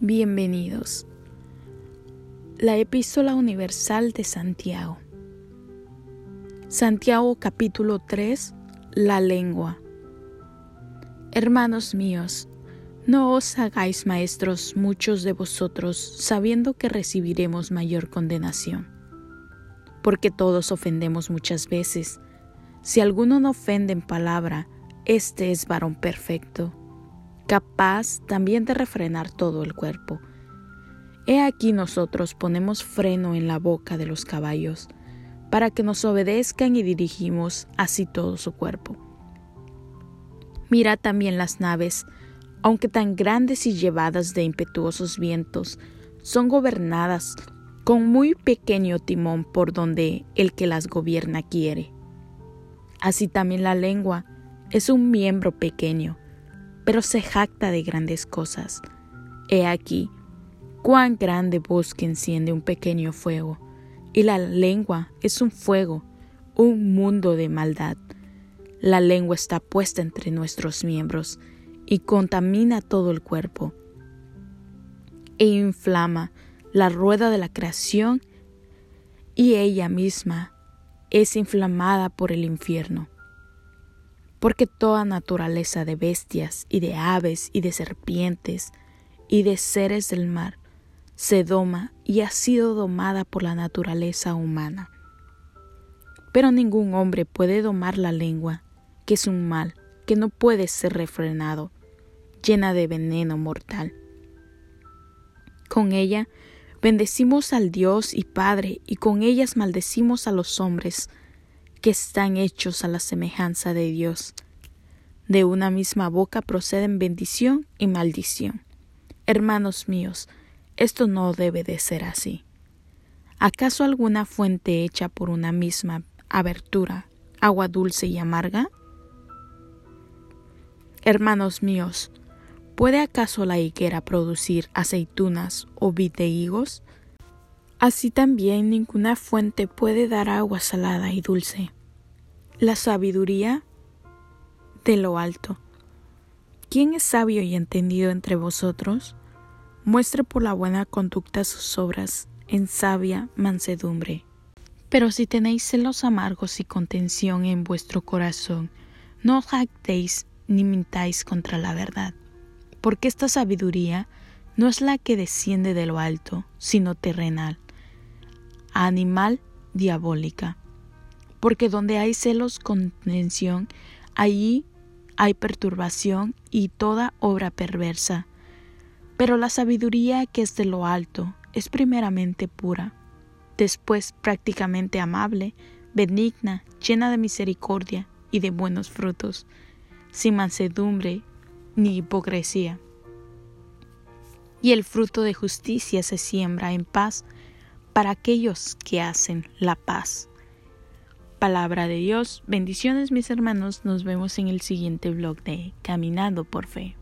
Bienvenidos. La Epístola Universal de Santiago. Santiago capítulo 3. La lengua. Hermanos míos, no os hagáis maestros muchos de vosotros, sabiendo que recibiremos mayor condenación. Porque todos ofendemos muchas veces. Si alguno no ofende en palabra, este es varón perfecto capaz también de refrenar todo el cuerpo. He aquí nosotros ponemos freno en la boca de los caballos, para que nos obedezcan y dirigimos así todo su cuerpo. Mira también las naves, aunque tan grandes y llevadas de impetuosos vientos, son gobernadas con muy pequeño timón por donde el que las gobierna quiere. Así también la lengua es un miembro pequeño, pero se jacta de grandes cosas. He aquí, cuán grande bosque enciende un pequeño fuego, y la lengua es un fuego, un mundo de maldad. La lengua está puesta entre nuestros miembros y contamina todo el cuerpo, e inflama la rueda de la creación, y ella misma es inflamada por el infierno porque toda naturaleza de bestias y de aves y de serpientes y de seres del mar se doma y ha sido domada por la naturaleza humana. Pero ningún hombre puede domar la lengua, que es un mal que no puede ser refrenado, llena de veneno mortal. Con ella bendecimos al Dios y Padre, y con ellas maldecimos a los hombres, que están hechos a la semejanza de Dios. De una misma boca proceden bendición y maldición. Hermanos míos, esto no debe de ser así. ¿Acaso alguna fuente hecha por una misma abertura, agua dulce y amarga? Hermanos míos, ¿puede acaso la higuera producir aceitunas o vid de higos? Así también ninguna fuente puede dar agua salada y dulce. La sabiduría de lo alto. ¿Quién es sabio y entendido entre vosotros? Muestre por la buena conducta sus obras en sabia mansedumbre. Pero si tenéis celos amargos y contención en vuestro corazón, no jactéis ni mintáis contra la verdad, porque esta sabiduría no es la que desciende de lo alto, sino terrenal, animal diabólica. Porque donde hay celos contención, allí hay perturbación y toda obra perversa. Pero la sabiduría que es de lo alto es primeramente pura, después prácticamente amable, benigna, llena de misericordia y de buenos frutos, sin mansedumbre ni hipocresía. Y el fruto de justicia se siembra en paz para aquellos que hacen la paz. Palabra de Dios, bendiciones mis hermanos, nos vemos en el siguiente blog de Caminando por Fe.